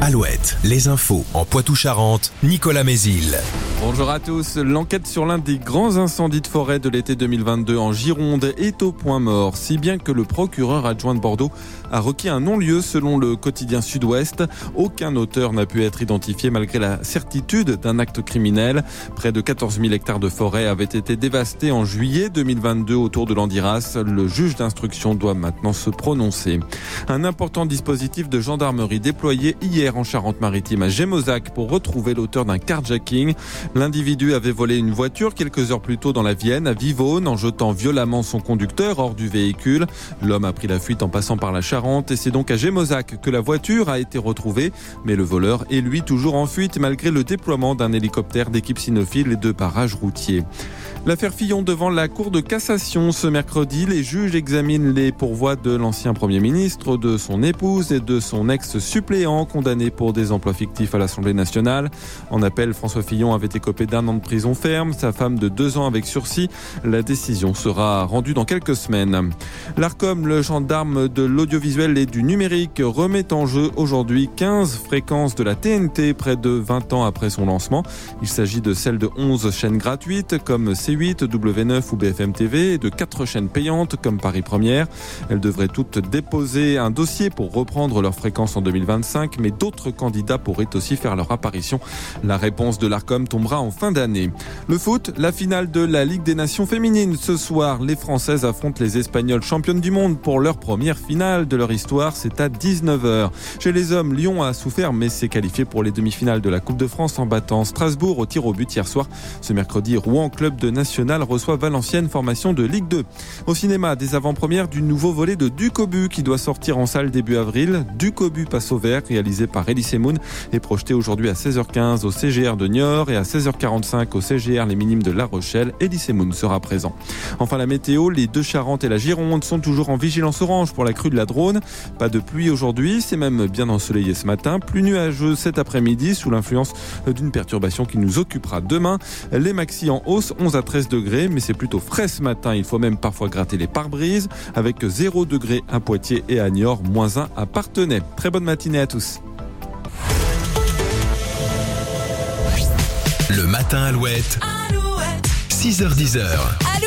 Alouette, les infos en Poitou-Charentes, Nicolas Mézil. Bonjour à tous. L'enquête sur l'un des grands incendies de forêt de l'été 2022 en Gironde est au point mort, si bien que le procureur adjoint de Bordeaux a requis un non-lieu selon le quotidien Sud-Ouest. Aucun auteur n'a pu être identifié malgré la certitude d'un acte criminel. Près de 14 000 hectares de forêt avaient été dévastés en juillet 2022 autour de l'Andiras. Le juge d'instruction doit maintenant se prononcer. Un important dispositif de gendarmerie déployé hier en Charente-Maritime à Gémozac pour retrouver l'auteur d'un carjacking. L'individu avait volé une voiture quelques heures plus tôt dans la Vienne, à Vivonne, en jetant violemment son conducteur hors du véhicule. L'homme a pris la fuite en passant par la Charente et c'est donc à Gémozac que la voiture a été retrouvée. Mais le voleur est lui toujours en fuite malgré le déploiement d'un hélicoptère d'équipe cynophile et de barrages routiers. L'affaire Fillon devant la Cour de cassation ce mercredi. Les juges examinent les pourvois de l'ancien Premier ministre, de son épouse et de son ex-suppléant condamné pour des emplois fictifs à l'Assemblée nationale. En appel, François Fillon avait écopé d'un an de prison ferme, sa femme de deux ans avec sursis. La décision sera rendue dans quelques semaines. L'ARCOM, le gendarme de l'audiovisuel et du numérique, remet en jeu aujourd'hui 15 fréquences de la TNT près de 20 ans après son lancement. Il s'agit de celles de 11 chaînes gratuites comme C8, W9 ou BFM TV et de 4 chaînes payantes comme Paris Première. Elles devraient toutes déposer un dossier pour reprendre leurs fréquences en 2025, mais d'autres candidats pourraient aussi faire leur apparition. La réponse de l'ARCOM tombera en fin d'année. Le foot, la finale de la Ligue des Nations féminines. Ce soir, les Françaises affrontent les Espagnols championnes du monde pour leur première finale de leur histoire. C'est à 19h. Chez les hommes, Lyon a souffert mais s'est qualifié pour les demi-finales de la Coupe de France en battant Strasbourg au tir au but hier soir. Ce mercredi, Rouen, club de national, reçoit Valenciennes, formation de Ligue 2. Au cinéma, des avant-premières du nouveau volet de Ducobu qui doit sortir en salle début avril. Ducobu passe au vert, réalisé par Elise Moon, est projeté aujourd'hui à 16h15 au CGR de Niort et à 16h45 au CGR Les Minimes de La Rochelle. Elise Moon sera présent. Enfin, la météo, les deux Charentes et la Gironde sont toujours en vigilance orange pour la crue de la Drône. Pas de pluie aujourd'hui, c'est même bien ensoleillé ce matin. Plus nuageux cet après-midi sous l'influence d'une perturbation qui nous occupera demain. Les maxi en hausse, 11 à 13 degrés, mais c'est plutôt frais ce matin. Il faut même parfois gratter les pare-brises avec 0 degré à Poitiers et à Niort, moins 1 à Partenay. Très bonne matinée à tous. Le matin Alouette. 6h10.